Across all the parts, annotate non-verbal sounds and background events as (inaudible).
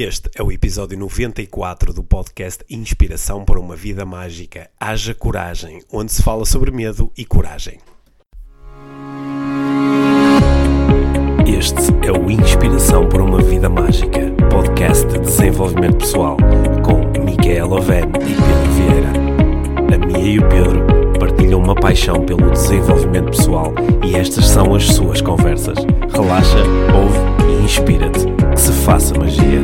Este é o episódio 94 do podcast Inspiração para uma Vida Mágica. Haja coragem, onde se fala sobre medo e coragem. Este é o Inspiração para uma Vida Mágica, podcast de desenvolvimento pessoal, com Micaela Oven e Pedro Vieira. A Mia e o Pedro partilham uma paixão pelo desenvolvimento pessoal e estas são as suas conversas. Relaxa, ouve e inspira-te. Que se faça magia.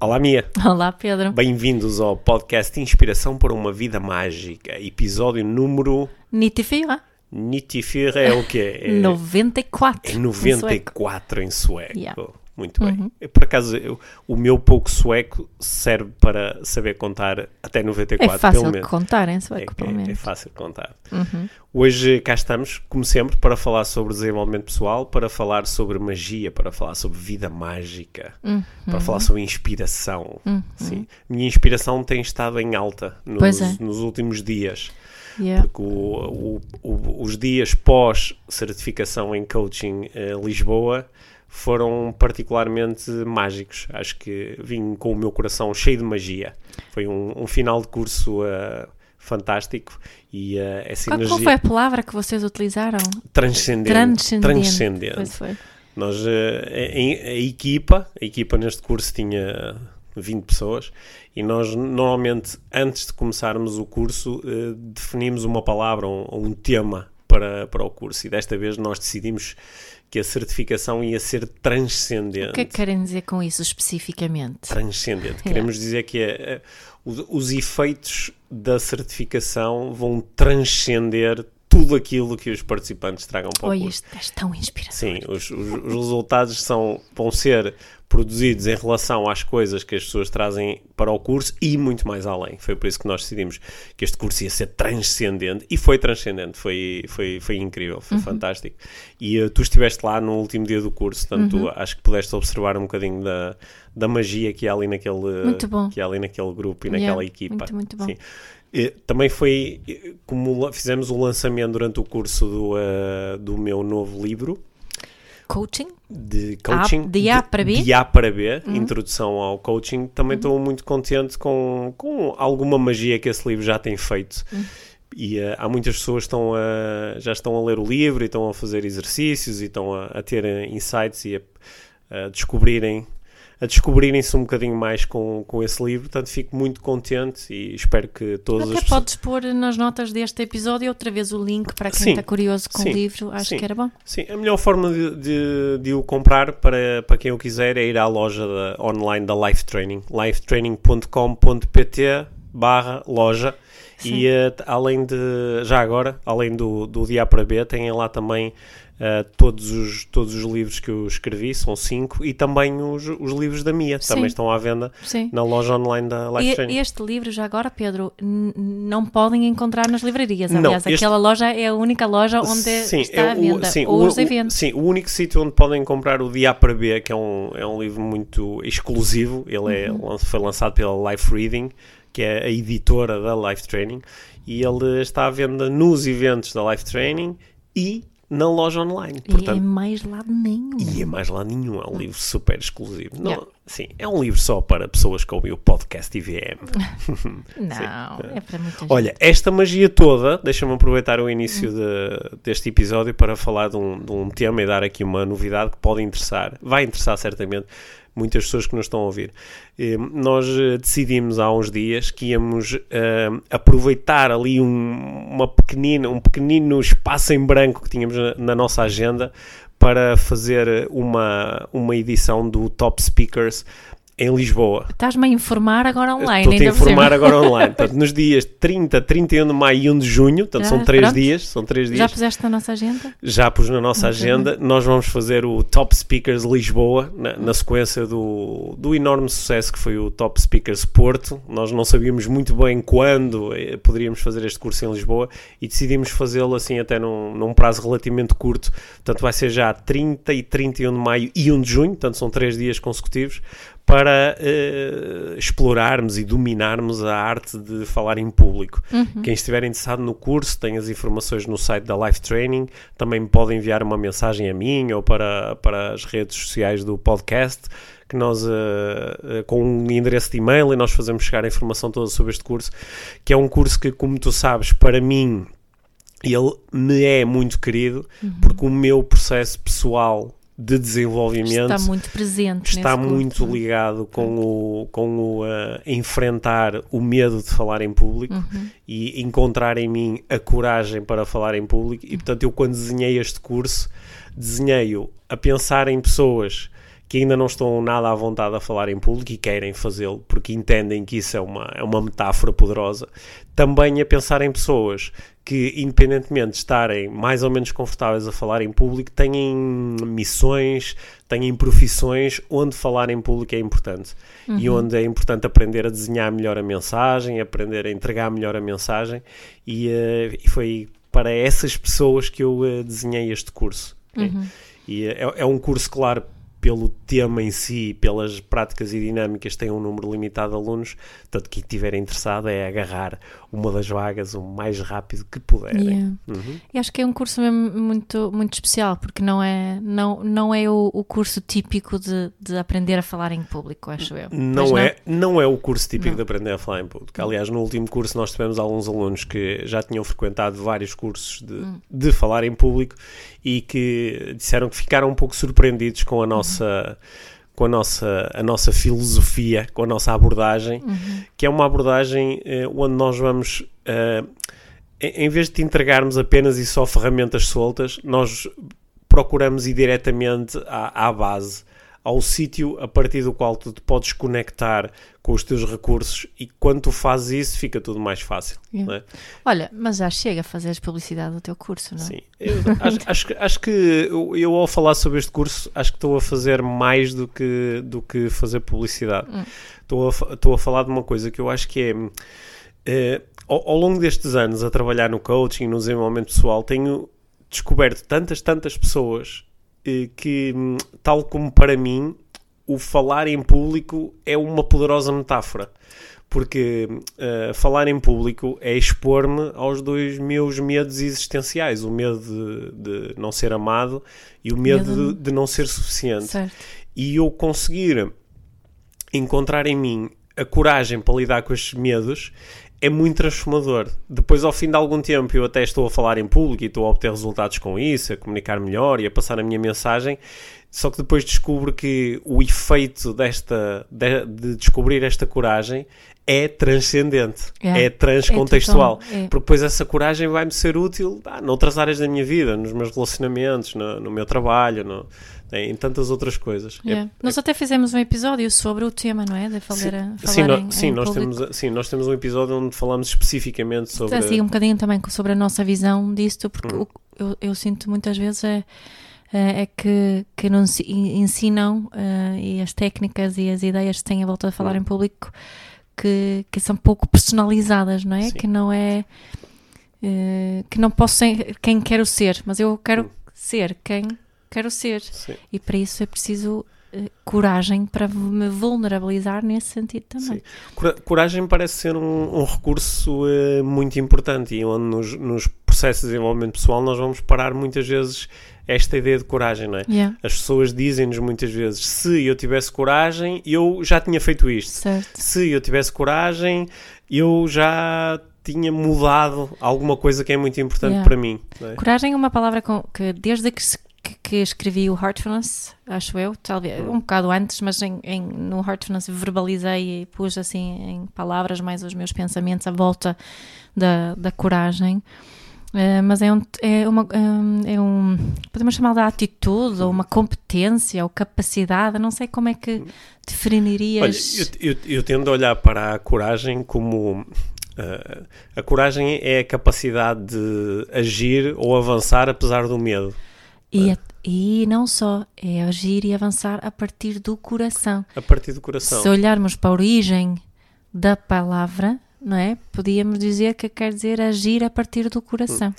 Olá, Mia. Olá, Pedro. Bem-vindos ao podcast Inspiração para uma Vida Mágica, episódio número. 94. 94 é o quê? É, 94. é 94 em sueco. Yeah. Muito bem. Eu, Por acaso, eu- o meu pouco sueco serve para saber contar até 94, É fácil pelo de menos. contar em É, sueco, pelo é- é menos. Uhum. fácil de contar. Hoje cá estamos, como sempre, para falar sobre desenvolvimento pessoal, para falar sobre magia, para falar sobre vida mágica, Uhum. para falar sobre inspiração. Sim. Minha inspiração tem estado em alta nos, é. nos últimos dias. Yeah. Porque o- o- o- os dias pós-certificação em coaching eh, Lisboa foram particularmente mágicos. Acho que vim com o meu coração cheio de magia. Foi um, um final de curso eh, fantástico e eh, essa Qual, qual energia foi a palavra que vocês utilizaram? transcendente. Transcendente. transcendente. Pois foi. Nós, eh, em- a, equipa, a equipa neste curso tinha 20 pessoas e nós normalmente, antes de começarmos o curso, definimos uma palavra ou um, um tema para, para o curso e desta vez nós decidimos que a certificação ia ser transcendente. O que é que querem dizer com isso especificamente? Transcendente. Queremos dizer que é, é, os, os efeitos da certificação vão transcender tudo aquilo que os participantes tragam para o Oi, curso. é tão inspirador. Sim, os, os- os resultados são, vão ser produzidos em relação às coisas que as pessoas trazem para o curso e muito mais além. Foi por isso que nós decidimos que este curso ia ser transcendente e foi transcendente, foi, foi, foi incrível, Uhum. foi fantástico. E uh, tu estiveste lá no último dia do curso, portanto Uhum. acho que pudeste observar um bocadinho da, da magia que há ali naquele, que há ali naquele grupo e Yeah, naquela equipa. muito, muito bom. Sim. Também foi como fizemos o lançamento durante o curso do, eh, do meu novo livro Coaching? de coaching de A para B? Uhum. de A para B, introdução ao coaching. Também estou muito contente com, com alguma magia que esse livro já tem feito. Uhum. E eh, há muitas pessoas que estão a, já estão a ler o livro e estão a fazer exercícios e estão a, a ter eh, insights e a, a descobrirem a descobrirem-se um bocadinho mais com, com esse livro, portanto fico muito contente e espero que todas Até as pessoas podes pôr nas notas deste episódio outra vez o link para quem Sim, está curioso com sim, o livro. Acho sim. que era bom. Sim, a melhor forma de, de, de o comprar para, para quem o quiser é ir à loja da- online da Life Training, lifetraining.com.pt barra loja Sim. e t- além de, já agora, além do, do dia para B, têm lá também eh, todos, os, todos os livros que eu escrevi, são cinco, e também os, os livros da Mia, Sim. também estão à venda Sim. na loja online da Life E-. Este livro, já agora, Pedro, não podem encontrar nas livrarias. Não, Aliás, este- aquela loja é a única loja onde Sim, está é à o- venda. sim, ou o- os eventos. sim, o único sítio onde podem comprar o Dia para B, que é um, é um livro muito exclusivo, ele é, Uhum. foi lançado pela Life Reading, que é a editora da Life Training, e ele está à venda nos eventos da Life Training e na loja online. E em Portanto, mais lado nenhum. e é mais lá nenhum, é um livro super exclusivo. Não, Yeah. Sim, é um livro só para pessoas que ouvem o podcast IVM. (laughs) Não, é para muita gente. Olha, esta magia toda, deixa-me aproveitar o início de- deste episódio para falar de um, de um tema e dar aqui uma novidade que pode interessar, vai interessar certamente muitas pessoas que nos estão a ouvir. Eh, Nós eh, decidimos há uns dias que íamos eh, aproveitar ali um, uma pequenina, um pequenino espaço em branco que tínhamos na, na nossa agenda para fazer uma, uma edição do Top Speakers em Lisboa. Estás-me a informar agora online. Estou-te a informar agora online. (laughs) Portanto, nos dias 30, 31 de maio e 1 de junho, portanto, são três pronto. dias, são três dias. Já puseste na nossa agenda? Já pus na nossa agenda. Nós vamos fazer o Top Speakers Lisboa, na, na sequência do, do enorme sucesso que foi o Top Speakers Porto. Nós não sabíamos muito bem quando eh, poderíamos fazer este curso em Lisboa e decidimos fazê-lo assim até num, num prazo relativamente curto. Portanto, vai ser já 30 e 31 de maio e 1 de junho, portanto, são três dias consecutivos para uh, explorarmos e dominarmos a arte de falar em público. Uhum. Quem estiver interessado no curso tem as informações no site da Life Training, também pode enviar uma mensagem a mim ou para, para as redes sociais do podcast, que nós, uh, uh, com um endereço de e-mail, e nós fazemos chegar a informação toda sobre este curso, que é um curso que, como tu sabes, para mim, ele me é muito querido, Uhum. porque o meu processo pessoal de desenvolvimento Está muito presente. está muito curso. ligado com o, com o uh, enfrentar o medo de falar em público Uhum. e encontrar em mim a coragem para falar em público. E portanto, eu quando desenhei este curso, desenhei-o a pensar em pessoas que ainda não estão nada à vontade a falar em público e querem fazê-lo porque entendem que isso é uma, é uma metáfora poderosa. Também a pensar em pessoas que, independentemente de estarem mais ou menos confortáveis a falar em público, têm missões, têm profissões onde falar em público é importante e onde é importante aprender a desenhar melhor a mensagem, aprender a entregar melhor a mensagem e, eh, e foi para essas pessoas que eu eh, desenhei este curso. Uhum. E é, é um curso, claro, pelo tema em si, pelas práticas e dinâmicas, tem um número limitado de alunos, portanto, quem estiver interessado é agarrar uma das vagas o mais rápido que puderem. Yeah. Uhum. E acho que é um curso mesmo muito, muito especial, porque não é, não, não é o, o curso típico de, de aprender a falar em público, acho eu. Pois Não é, não é o curso típico Não. de aprender a falar em público. Aliás, no último curso nós tivemos alguns alunos que já tinham frequentado vários cursos de, Hum. de falar em público e que disseram que ficaram um pouco surpreendidos com a nossa com a nossa, a nossa filosofia, com a nossa abordagem, Uhum. que é uma abordagem eh, onde nós vamos, eh, em em vez de te entregarmos apenas e só ferramentas soltas, nós procuramos ir diretamente à, à base, ao sítio a partir do qual tu te podes conectar com os teus recursos e quando tu fazes isso fica tudo mais fácil. Não é? Olha, mas já chega a fazeres publicidade do teu curso, não é? Sim, eu acho, (laughs) acho, que- acho que eu, eu, ao falar sobre este curso acho que estou a fazer mais do que, do que fazer publicidade. Hum. Estou, a, estou a falar de uma coisa que eu acho que é eh, ao, ao longo destes anos a trabalhar no coaching, no desenvolvimento pessoal, tenho descoberto tantas, tantas pessoas que, hum, tal como para mim, o falar em público é uma poderosa metáfora. Porque eh, falar em público é expor-me aos dois meus medos existenciais: o medo de, de não ser amado e o medo, Medo de, de não ser suficiente. Certo. E eu conseguir encontrar em mim a coragem para lidar com estes medos é muito transformador. Depois, ao fim de algum tempo, eu até estou a falar em público e estou a obter resultados com isso, a comunicar melhor e a passar a minha mensagem. Só que depois descubro que o efeito desta de, de descobrir esta coragem é transcendente, É. é transcontextual. total, é. Porque depois essa coragem vai-me ser útil ah, noutras áreas da minha vida, nos meus relacionamentos, no, no meu trabalho, no- em tantas outras coisas. É- Yeah. Nós até fizemos um episódio sobre o tema, não é? De falar, falar Sim, em, sim, em nós público. temos, sim, nós temos um episódio onde falamos especificamente sobre. Assim, um bocadinho também sobre a nossa visão disto, porque Hum. o- eu, eu sinto muitas vezes é, é é que, que não ensinam eh, e as técnicas e as ideias que têm a volta de falar Hum. em público que, que são pouco personalizadas, não é? Sim. Que não é eh, que não posso ser quem quero ser, mas eu quero Hum. ser quem quero ser Sim, e para isso é preciso eh, coragem para me vulnerabilizar nesse sentido também. sim. Cora- Coragem parece ser um, um recurso eh, muito importante e onde nos, nos processos de desenvolvimento pessoal nós vamos parar muitas vezes esta ideia de coragem, não é? Yeah, As pessoas dizem-nos muitas vezes: se eu tivesse coragem, eu já tinha feito isto. certo. Se eu tivesse coragem, eu já tinha mudado alguma coisa que é muito importante Yeah. para mim. é? Coragem é uma palavra com- que desde que, se- que- que escrevi o Heartfulness, acho eu, talvez um bocado antes, mas em, em- no Heartfulness verbalizei e pus assim em palavras mais os meus pensamentos à volta da, da coragem. Eh, mas é, um, é, uma, hum, é um. Podemos chamar de atitude, ou uma competência, ou capacidade, não sei como é que Olha, definirias. eu, eu, eu tendo a olhar para a coragem como. ah, a coragem é a capacidade de agir ou avançar apesar do medo. E, a- e não só, é agir e avançar a partir do coração. A partir do coração. Se olharmos para a origem da palavra, não é? Podíamos dizer que quer dizer agir a partir do coração.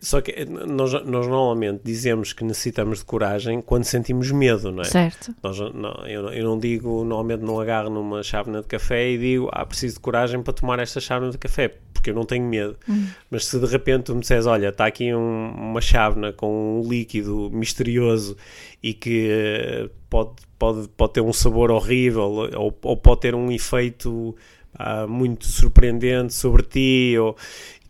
Só que nós, nós normalmente dizemos que necessitamos de coragem quando sentimos medo, não é? Certo. Nós, não, eu, eu não digo, normalmente não agarro numa chávena de café e digo, ah, preciso de coragem para tomar esta chávena de café, porque eu não tenho medo. Hum. Mas se de repente tu me disseres, olha, está aqui um- uma chávena com um líquido misterioso e que eh, pode, pode, pode ter um sabor horrível ou, ou pode ter um efeito ah, muito surpreendente sobre ti ou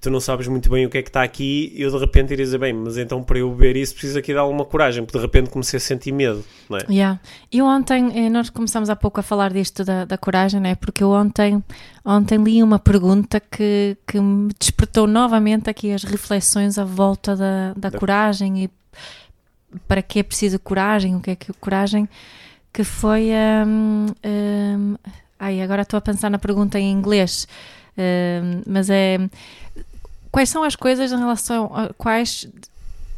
tu não sabes muito bem o que é que está aqui e eu de repente iria dizer, bem, mas então para eu beber isso preciso aqui de alguma coragem, porque de repente comecei a sentir medo, não é? Yeah. E ontem, eh, nós começamos há pouco a falar disto da, da coragem, né? porque eu ontem, ontem li uma pergunta que, que me despertou novamente aqui as reflexões à volta da, da coragem e para que é preciso coragem, o que é que coragem, que foi. hum, hum, ai, agora estou a pensar na pergunta em inglês, hum, mas é. Quais são as coisas em relação a quais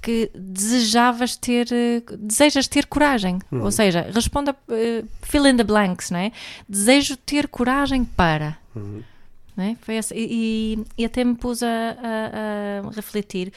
que desejavas ter, eh, desejas ter coragem? Uhum. Ou seja, responda, eh, fill in the blanks, não é? Desejo ter coragem para. Uhum. não é? Foi essa, e, e- até me pus a, a- a refletir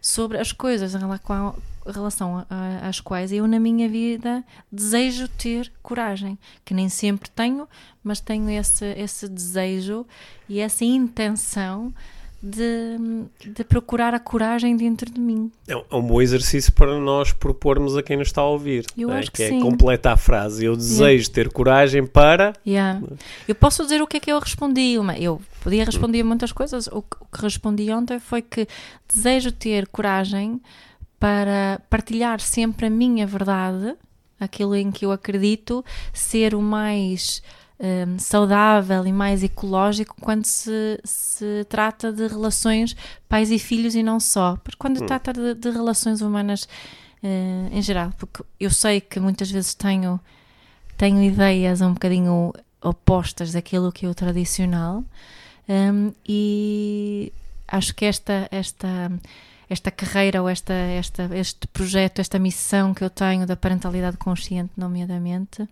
sobre as coisas em relação, relação às quais eu na minha vida desejo ter coragem, que nem sempre tenho, mas tenho esse, esse desejo e essa intenção de, de procurar a coragem dentro de mim. É um- é um bom exercício para nós propormos a quem nos está a ouvir. Eu é? acho que é sim. completa a frase. Eu desejo ter coragem para. Yeah. Eu posso dizer o que é que eu respondi. Eu podia responder muitas coisas. Que, o que respondi ontem foi que desejo ter coragem para partilhar sempre a minha verdade, aquilo em que eu acredito, ser o mais hum, saudável e mais ecológico quando se, se trata de relações pais e filhos e não só. Porque quando trata de, de relações humanas eh, em geral, porque eu sei que muitas vezes tenho tenho ideias um bocadinho opostas daquilo que é o tradicional hum, e acho que esta esta esta carreira ou esta, esta este projeto esta missão que eu tenho da parentalidade consciente nomeadamente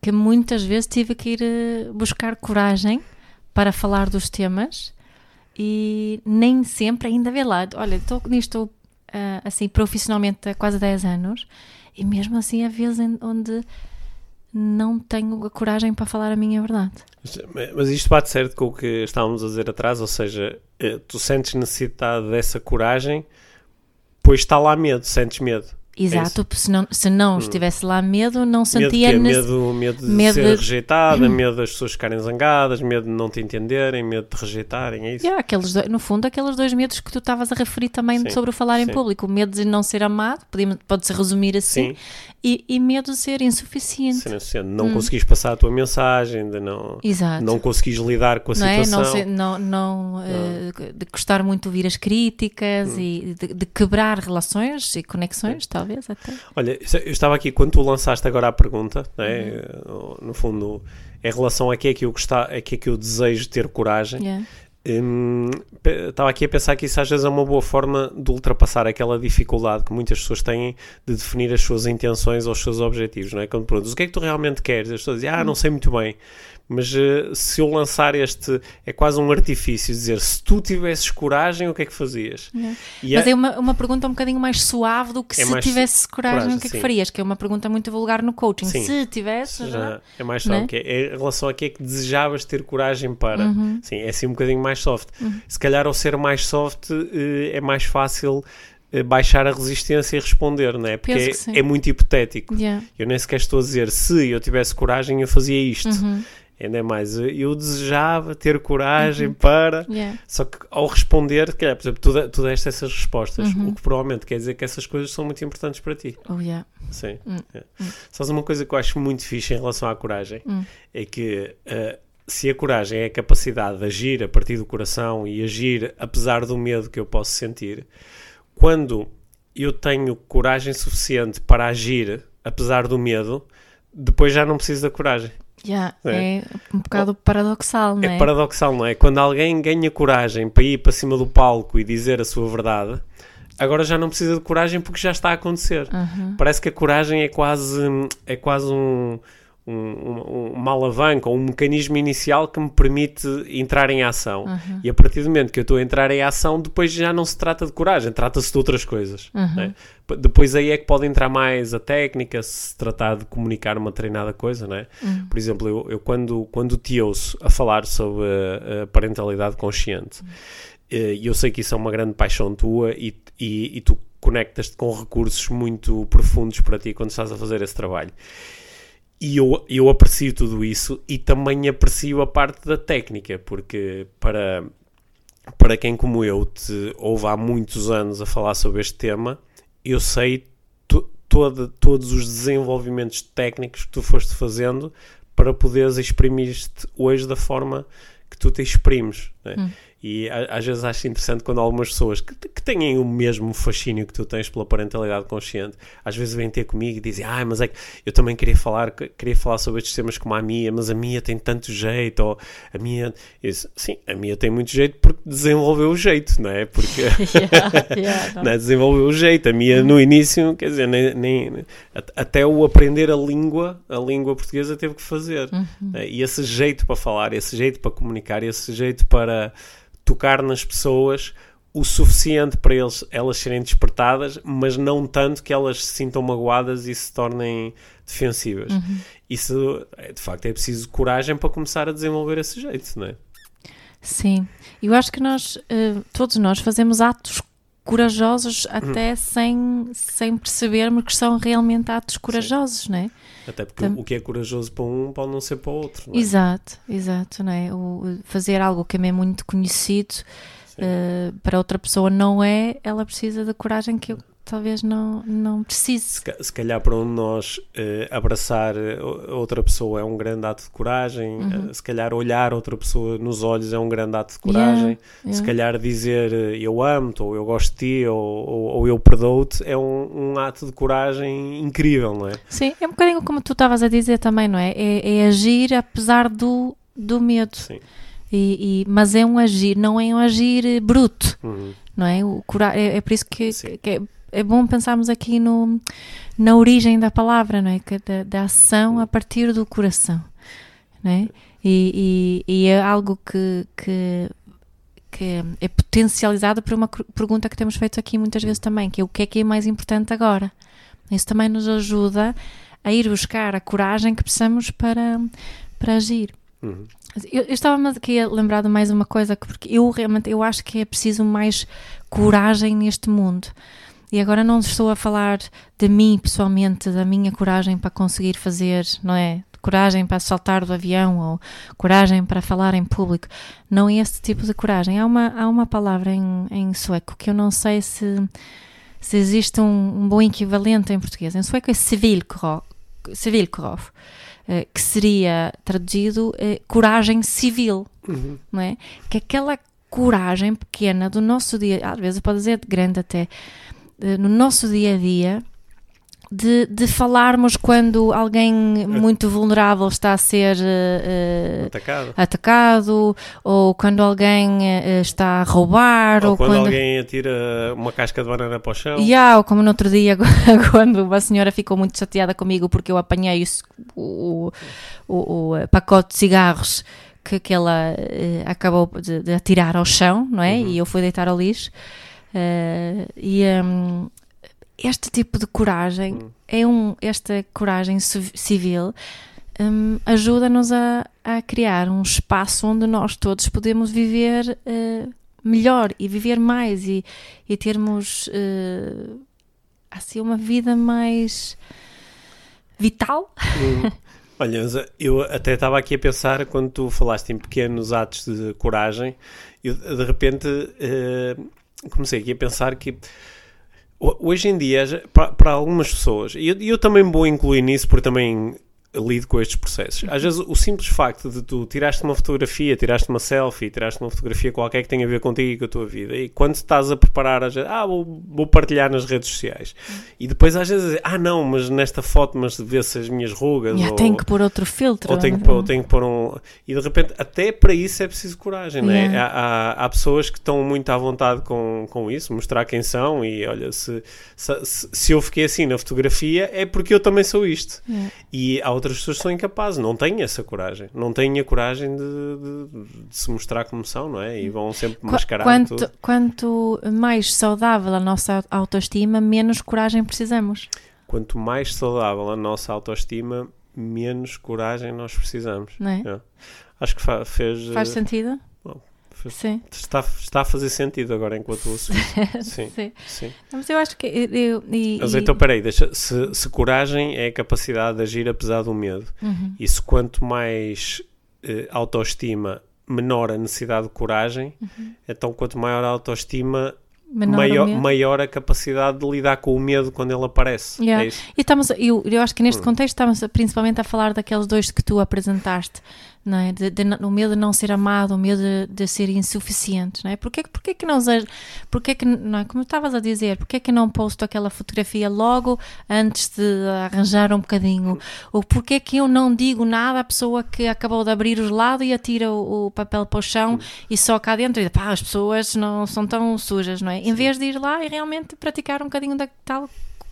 que muitas vezes tive que ir eh, buscar coragem para falar dos temas e nem sempre ainda vê lá olha estou nisto ah, assim profissionalmente há quase 10 anos e mesmo assim há vezes onde não tenho a coragem para falar a minha verdade. Mas isto bate certo com o que estávamos a dizer atrás, ou seja, eh, tu sentes necessidade dessa coragem, pois está lá medo, sentes medo. Exato, se não, se não estivesse lá medo, não Medo, sentia nece- medo, medo de medo ser de- rejeitada, medo das pessoas ficarem zangadas, medo de não te entenderem, medo de rejeitarem, é isso? Yeah, aqueles dois- no fundo, aqueles dois medos que tu estavas a referir também Sim, sobre o falar em sim. público. O medo de não ser amado, pode-se resumir assim, Sim, e, e medo de ser insuficiente. sendo assim, não conseguis passar a tua mensagem, não, Exato. não conseguis lidar com a não é? situação. Não, ser- não, não, eh, de gostar muito de ouvir as críticas Hum. e de, de quebrar relações e conexões, talvez até. Olha, eu estava aqui quando tu lançaste agora a pergunta, né, Uhum. no fundo, em relação a que é que eu gostar, a que é que eu desejo ter coragem. Yeah. Hum, estava aqui a pensar que isso às vezes é uma boa forma de ultrapassar aquela dificuldade que muitas pessoas têm de definir as suas intenções ou os seus objetivos, não é? Quando perguntas o que é que tu realmente queres, as pessoas dizem, ah, não sei muito bem. Mas eh, se eu lançar este, é quase um artifício, dizer, se tu tivesses coragem, o que é que fazias? E Mas é- é uma, uma pergunta um bocadinho mais suave do que É se mais tivesse coragem, coragem, o que é que sim. farias? Que é uma pergunta muito vulgar no coaching. Sim. Se tivesse, já. já é mais soft, que é, é em relação a que é que desejavas ter coragem para. Uhum. Sim, é assim um bocadinho mais soft. Se calhar ao ser mais soft eh, é mais fácil eh, baixar a resistência e responder, não é? Porque é, é muito hipotético. Yeah. Eu nem sequer estou a dizer se eu tivesse coragem eu fazia isto. Uhum. Ainda é mais, eu desejava ter coragem para. Yeah. Só que ao responder, calhar, por exemplo, tu, tu deste essas respostas, Uhum. o que provavelmente quer dizer que essas coisas são muito importantes para ti. Oh, yeah. Sim. Hum, É. Sabes uma coisa que eu acho muito fixe em relação à coragem? Hum. É que eh, se a coragem é a capacidade de agir a partir do coração e agir apesar do medo que eu posso sentir, quando eu tenho coragem suficiente para agir apesar do medo, depois já não preciso da coragem. Yeah. É. É um bocado paradoxal, não é? É paradoxal, não é? Quando alguém ganha coragem para ir para cima do palco e dizer a sua verdade, agora já não precisa de coragem porque já está a acontecer. Uhum. Parece que a coragem é quase, é quase um, um, uma alavanca ou um mecanismo inicial que me permite entrar em ação. Uhum. E a partir do momento que eu estou a entrar em ação, depois já não se trata de coragem, trata-se de outras coisas. Uhum. né? Depois aí é que pode entrar mais a técnica, se tratar de comunicar uma treinada coisa, né? Uhum. Por exemplo, eu, eu quando, quando te ouço a falar sobre a, a parentalidade consciente, eh, e eu sei que isso é uma grande paixão tua e, e, e tu conectas-te com recursos muito profundos para ti quando estás a fazer esse trabalho. E eu, eu aprecio tudo isso e também aprecio a parte da técnica, porque para, para quem como eu te ouve há muitos anos a falar sobre este tema, eu sei to, todo, todos os desenvolvimentos técnicos que tu foste fazendo para poderes exprimir-te hoje da forma que tu te exprimes. né? Hum. E às vezes acho interessante quando algumas pessoas que, que têm o mesmo fascínio que tu tens pela parentalidade consciente, às vezes vêm ter comigo e dizem, ah, mas é que eu também queria falar, queria falar sobre estes temas como a Mia, mas a Mia tem tanto jeito, ou a disse, Sim, a Mia tem muito jeito porque desenvolveu o jeito, não é? Porque (laughs) Yeah, yeah, (laughs) não. né, desenvolveu o jeito. A minha no início, quer dizer, nem, nem- at- até o aprender a língua, a língua portuguesa teve que fazer. Uhum. né, E esse jeito para falar, esse jeito para comunicar, esse jeito para tocar nas pessoas o suficiente para eles, elas serem despertadas, mas não tanto que elas se sintam magoadas e se tornem defensivas. Uhum. Isso, é, de facto, é preciso coragem para começar a desenvolver esse jeito, não é? Sim, eu acho que nós, eh, todos nós, fazemos atos corajosos até sem, sem percebermos que são realmente atos corajosos, não é? Até porque Tam- o que é corajoso para um pode não ser para o outro. Não é? Exato, exato, não é? O, fazer algo que é muito conhecido eh, para outra pessoa não é, ela precisa da coragem que eu talvez não, não precise. Se, ca- se calhar para um de nós eh, abraçar eh, outra pessoa é um grande ato de coragem, Uhum. eh, se calhar olhar outra pessoa nos olhos é um grande ato de coragem, Yeah, se yeah. calhar dizer eu amo-te, ou eu gosto de ti, ou, ou, ou eu perdoo-te é um, um ato de coragem incrível, não é? Sim, é um bocadinho como tu estavas a dizer também, não é? É, é agir apesar do, do medo. Sim. E, e- mas é um agir, não é um agir bruto, Uhum. não é? O é, é por isso que, Sim. que é, bom pensarmos aqui no, na origem da palavra, não é? Que da, da ação a partir do coração, não é? E, e- e é algo que, que, que é potencializado por uma pergunta que temos feito aqui muitas vezes também, que é o que é que é mais importante agora? Isso também nos ajuda a ir buscar a coragem que precisamos para, para agir. Uhum. Eu, eu estava aqui a lembrar de mais uma coisa, que- porque eu realmente eu acho que é preciso mais coragem neste mundo. E agora não estou a falar de mim pessoalmente, da minha coragem para conseguir fazer, não é? Coragem para saltar do avião ou coragem para falar em público. Não é esse tipo de coragem. Há uma, há uma palavra em, em sueco que eu não sei se, se existe um, um bom equivalente em português. Em sueco é civilkurov, civilkurov eh, que seria traduzido eh, coragem civil, Uhum. não é? Que aquela coragem pequena do nosso dia, às vezes pode dizer grande até, no nosso dia a dia, de, de falarmos quando alguém muito vulnerável está a ser eh, eh, Atacado. atacado, ou quando alguém eh, está a roubar, Ou ou, quando, quando. alguém atira uma casca de banana para o chão. Yeah, ou como no outro dia, (laughs) quando uma senhora ficou muito chateada comigo porque eu apanhei o, o, o- eh, pacote de cigarros que, que ela eh, acabou de, de atirar ao chão, não é? Uhum. E eu fui deitar ao lixo. Eh, e hum, este tipo de coragem, Uhum. é um, esta coragem ci- civil, hum, ajuda-nos a, a criar um espaço onde nós todos podemos viver eh, melhor e viver mais e, e termos eh, assim uma vida mais vital. Hum. (laughs) Olha, eu até estava aqui a pensar quando tu falaste em pequenos atos de coragem, eu de repente eh, comecei aqui a pensar que ho- hoje em dia, para, para algumas pessoas, e eu, eu também vou incluir nisso porque também lido com estes processos. Às vezes o simples facto de tu tiraste uma fotografia, tiraste uma selfie, tiraste uma fotografia qualquer que tenha a ver contigo e com a tua vida, e quando estás a preparar, às vezes, ah, vou, vou partilhar nas redes sociais, e depois às vezes, ah, não, mas nesta foto, mas vê-se as minhas rugas, Já ou, tenho que pôr outro filtro. ou tenho, que pôr, ou tenho que pôr um. E de repente, até para isso é preciso coragem, é? Yeah. Há, há, há pessoas que estão muito à vontade com, com isso, mostrar quem são, e olha, se, se, se- se eu fiquei assim na fotografia, é porque eu também sou isto. Yeah. E ao outras pessoas que são incapazes, não têm essa coragem, não têm a coragem de, de- de se mostrar como são, não é? E vão sempre Qu- mascarar quanto, tudo. quanto mais saudável a nossa autoestima, menos coragem precisamos. Quanto mais saudável a nossa autoestima, menos coragem nós precisamos. Não é? É. Acho que fa- fez. Faz eh, sentido? Sim. está, está a fazer sentido agora enquanto assunto. (laughs) Sim, Sim. sim. Mas eu acho que. Eu, e, Mas então, peraí, deixa, se, se coragem é a capacidade de agir apesar do medo, Uhum. e se quanto mais eh, autoestima, menor a necessidade de coragem, então quanto maior a autoestima, Uhum. Menor maior, maior a capacidade de lidar com o medo quando ele aparece. Yeah. É isso? E estamos, eu, eu acho que Hum. neste contexto estamos principalmente a falar daqueles dois que tu apresentaste, não é? De, de, o medo de não ser amado, o medo de, de ser insuficiente, não é? Porquê, porquê que não, porquê que, não é? como estavas a dizer, porquê que não posto aquela fotografia logo antes de arranjar um bocadinho? Ou porquê que eu não digo nada à pessoa que acabou de abrir o gelado e atira o, o papel para o chão e só cá dentro e pá, as pessoas não são tão sujas, não é? Em vez de ir lá e realmente praticar um bocadinho da tal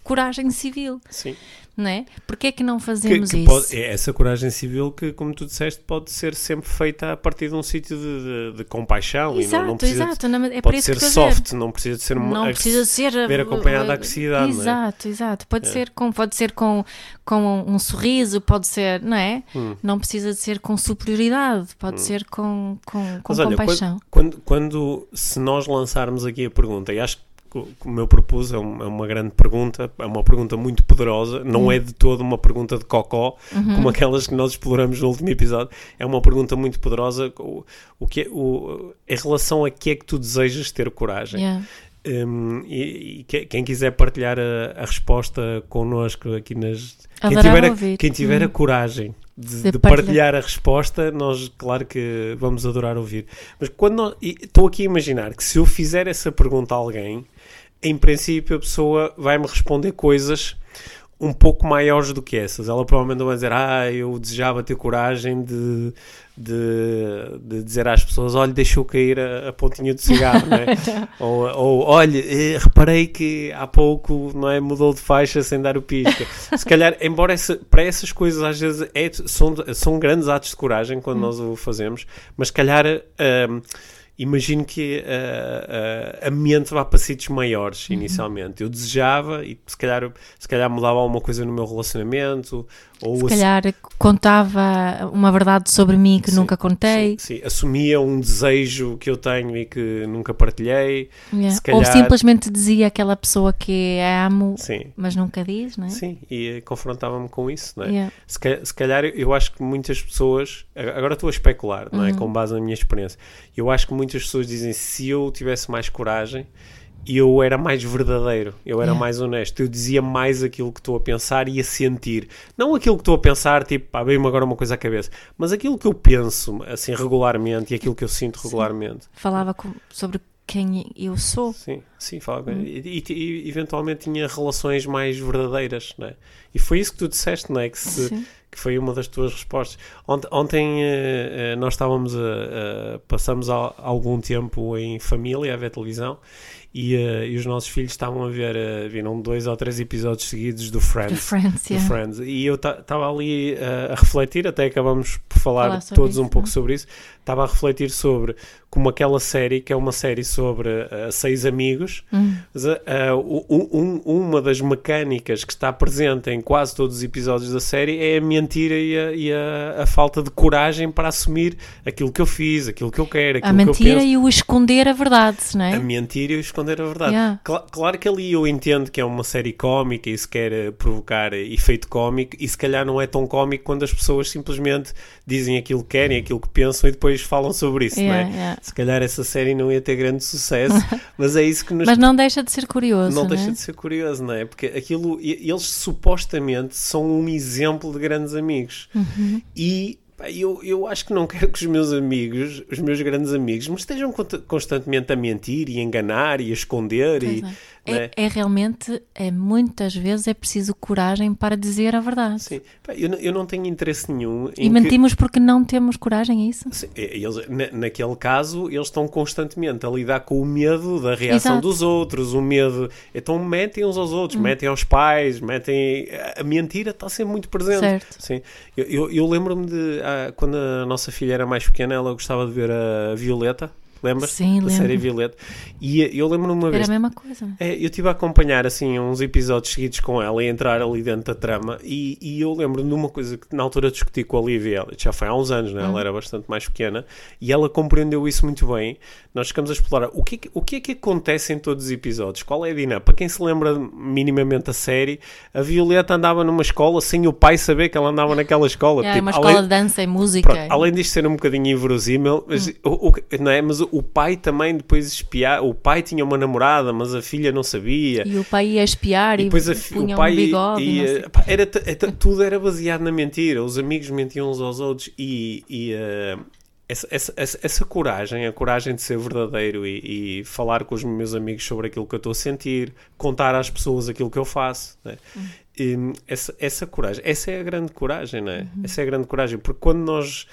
coragem civil, Sim. não é? Porquê é que não Que, fazemos que isso? pode- é essa coragem civil que, como tu disseste, pode ser sempre feita a partir de um sítio de, de- de compaixão Exato, e não, não precisa de- exato. não, é pode ser que a soft, não precisa de ser Não precisa ser ver acompanhado da agressividade, não é? Exato, exato. Pode ser com pode ser com, com um sorriso, pode ser, não é? Hum. Não precisa de ser com superioridade, pode ser com, com, com Mas olha, compaixão. Quando, quando, se nós lançarmos aqui a pergunta, e acho que o que o meu propus é é uma grande pergunta, é uma pergunta muito poderosa, não Hum. é de todo uma pergunta de cocó, Uhum. como aquelas que nós exploramos no último episódio, é uma pergunta muito poderosa, o, o que é- o, em relação a que é que tu desejas ter coragem. Yeah. Um, e, e que- quem quiser partilhar a, a resposta connosco aqui nas. Quem tiver, a, quem tiver a Hum. coragem de, De de partilhar. partilhar a resposta, nós, claro que vamos adorar ouvir. Mas quando estou aqui a imaginar que se eu fizer essa pergunta a alguém, em princípio a pessoa vai-me responder coisas um pouco maiores do que essas. Ela provavelmente vai dizer, ah, eu desejava ter coragem de, de, de dizer às pessoas, olha, deixou cair a, a pontinha do cigarro, não é? (laughs) ou, ou, olha, eh, reparei que há pouco não é, mudou de faixa sem dar o pisca. Se calhar, embora essa- para essas coisas às vezes é- são, são grandes atos de coragem quando nós o fazemos, mas se calhar ahm, imagino que ah, ah, a mente vá para sítios maiores inicialmente. Eu desejava e se calhar, se calhar mudava alguma coisa no meu relacionamento ou Se ass- calhar contava uma verdade sobre mim que Sim, nunca contei. Sim, sim, assumia um desejo que eu tenho e que nunca partilhei. Yeah. Calhar- Ou simplesmente dizia aquela pessoa que amo, Sim, mas nunca diz, não é? sim, e confrontava-me com isso, não é? Yeah. Se, ca- se calhar eu acho que muitas pessoas, agora estou a especular, não é? Uhum. Com base na minha experiência, eu acho que muitas pessoas dizem se eu tivesse mais coragem, eu era mais verdadeiro, eu era Yeah. mais honesto, eu dizia mais aquilo que estou a pensar e a sentir. Não aquilo que estou a pensar, tipo, pá, veio-me agora uma coisa à cabeça, mas aquilo que eu penso, assim, regularmente e aquilo que eu sinto regularmente. Falava com- sobre quem eu sou. Sim, sim, fala bem. E, e- e eventualmente tinha relações mais verdadeiras, não é? E foi isso que tu disseste, não é? Que, se- Sim. que foi uma das tuas respostas. Ont- Ontem, eh, nós estávamos a, a- passamos al- algum tempo em família a ver televisão e, eh, e os nossos filhos estavam a ver, eh, viram dois ou três episódios seguidos do Friends. Friends, do yeah. Friends. E eu estava ali eh, a refletir, até acabamos por falar, Falar todos isso, um pouco não é? sobre isso. Estava a refletir sobre como aquela série, que é uma série sobre eh, seis amigos, Hum. mas, uh, uh, um- um- uma das mecânicas que está presente em quase todos os episódios da série é a mentira e a, e a- a falta de coragem para assumir aquilo que eu fiz, aquilo que eu quero, A aquilo que eu mentira penso. e o esconder a verdade, não é? A mentir e o esconder a verdade. Yeah. Cla- claro que ali eu entendo que é uma série cómica e se quer eh, provocar efeito cómico e se calhar não é tão cómico quando as pessoas simplesmente dizem aquilo que querem, aquilo que pensam e depois falam sobre isso, Yeah, não é? yeah. Se calhar essa série não ia ter grande sucesso, (laughs) mas é isso que nos Mas não deixa de ser curioso, não não, deixa é? de ser curioso, não é? Porque aquilo, eles supostamente são um exemplo de grandes amigos. Uhum. E eu, eu acho que não quero que os meus amigos, os meus grandes amigos, me estejam constantemente a mentir e a enganar e a esconder. E, Pois é. é, é, realmente, é, muitas vezes é preciso coragem para dizer a verdade. Sim, eu, eu não tenho interesse nenhum. e mentimos que... porque não temos coragem, é isso? Sim, eles, naquele caso, eles estão constantemente a lidar com o medo da reação Exato. dos outros, o medo. Então metem uns aos outros, hum. metem aos pais, metem. A mentira está sempre muito presente. Certo. Sim. Eu, eu, eu lembro-me de. Ah, quando a nossa filha era mais pequena, ela gostava de ver a Violeta lembras? Sim, da lembro. série Violeta. E eu lembro uma vez. Era a mesma coisa. É, eu estive a acompanhar assim uns episódios seguidos com ela e entrar ali dentro da trama. E, e eu lembro de uma coisa que na altura discuti com a Lívia, já foi há uns anos, né? ela uhum. era bastante mais pequena, e ela compreendeu isso muito bem. Nós ficamos a explorar o que, o que é que acontece em todos os episódios, qual é a dinâmica. Para quem se lembra minimamente da série, a Violeta andava numa escola sem o pai saber que ela andava naquela escola. (laughs) É, tipo, uma escola além, de dança e música. Pronto, além disto ser um bocadinho inverosímil, mas, hum. o, o, não é? mas o pai também depois espiar. O pai tinha uma namorada, mas a filha não sabia. E o pai ia espiar e, depois a, punha o pai um bigode. Ia, pá, era, era, tudo era baseado na mentira. Os amigos mentiam uns aos outros e. e uh, essa, essa, essa, essa, coragem, a coragem de ser verdadeiro e, e, falar com os meus amigos sobre aquilo que eu estou a sentir, contar às pessoas aquilo que eu faço, né? uhum. essa, essa coragem, essa é a grande coragem, né? Uhum. Essa é a grande coragem, porque quando nós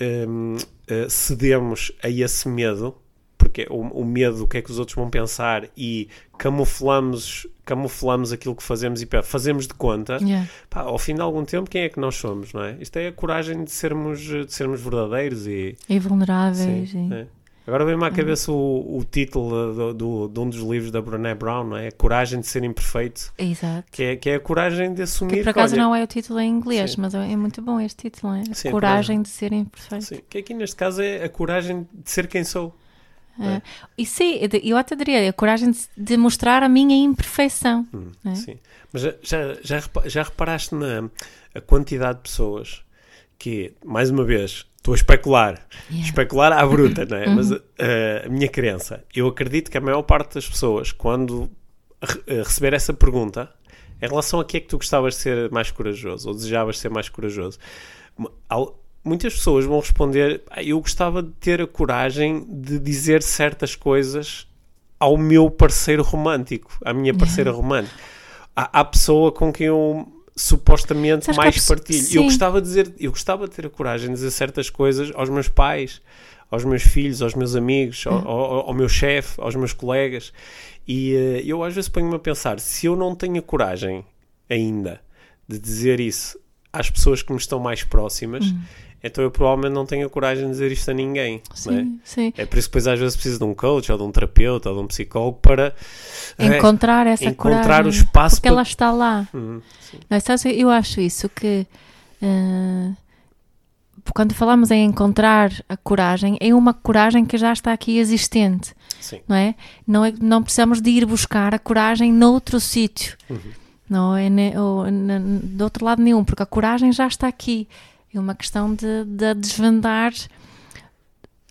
um, uh, eh, cedemos a esse medo, porque o, o, medo do que é que os outros vão pensar e camuflamos, camuflamos aquilo que fazemos e fazemos de conta, yeah. pá, ao fim de algum tempo, quem é que nós somos, não é? Isto é a coragem de sermos, de sermos verdadeiros e, e vulneráveis. Sim, e... É. Agora vem-me à cabeça o, o título do, do, de um dos livros da Brené Brown, não é? A Coragem de Ser Imperfeito. Exato. Que é, que é a coragem de assumir. Que por acaso olha, não é o título em inglês, sim. mas é, é muito bom este título, é? A sim, coragem de ser imperfeito. Sim, que aqui neste caso é a coragem de ser quem sou. É. E sim, eu até diria a coragem de, mostrar a minha imperfeição. Hum, é? Sim, mas já, já, já, já reparaste na a quantidade de pessoas que, mais uma vez, estou a especular, yeah. especular à bruta, não é? Uhum. Mas uh, a minha crença, eu acredito que a maior parte das pessoas, quando eh, receber essa pergunta, em relação a que é que tu gostavas de ser mais corajoso, ou desejavas ser mais corajoso, muitas pessoas vão responder: eu gostava de ter a coragem de dizer certas coisas ao meu parceiro romântico, à minha parceira romântica, à, à, pessoa com quem eu supostamente Sabes mais partilho. Eu gostava de dizer, eu gostava de ter a coragem de dizer certas coisas aos meus pais, aos meus filhos, aos meus amigos, ao, ao, ao meu chefe, aos meus colegas. E uh, eu às vezes ponho-me a pensar: se eu não tenho a coragem ainda de dizer isso às pessoas que me estão mais próximas, hum então eu provavelmente não tenho a coragem de dizer isto a ninguém. Sim, é? sim. É por isso que depois às vezes preciso de um coach ou de um terapeuta ou de um psicólogo para é, encontrar essa encontrar coragem. o espaço porque para... ela está lá. Uhum, não, eu acho isso que uh, quando falamos em encontrar a coragem, é uma coragem que já está aqui existente. Sim. Não é? Não, é, não precisamos de ir buscar a coragem noutro sítio. Uhum. Não é ne, ou, ne, de outro lado nenhum, porque a coragem já está aqui é uma questão de, de desvendar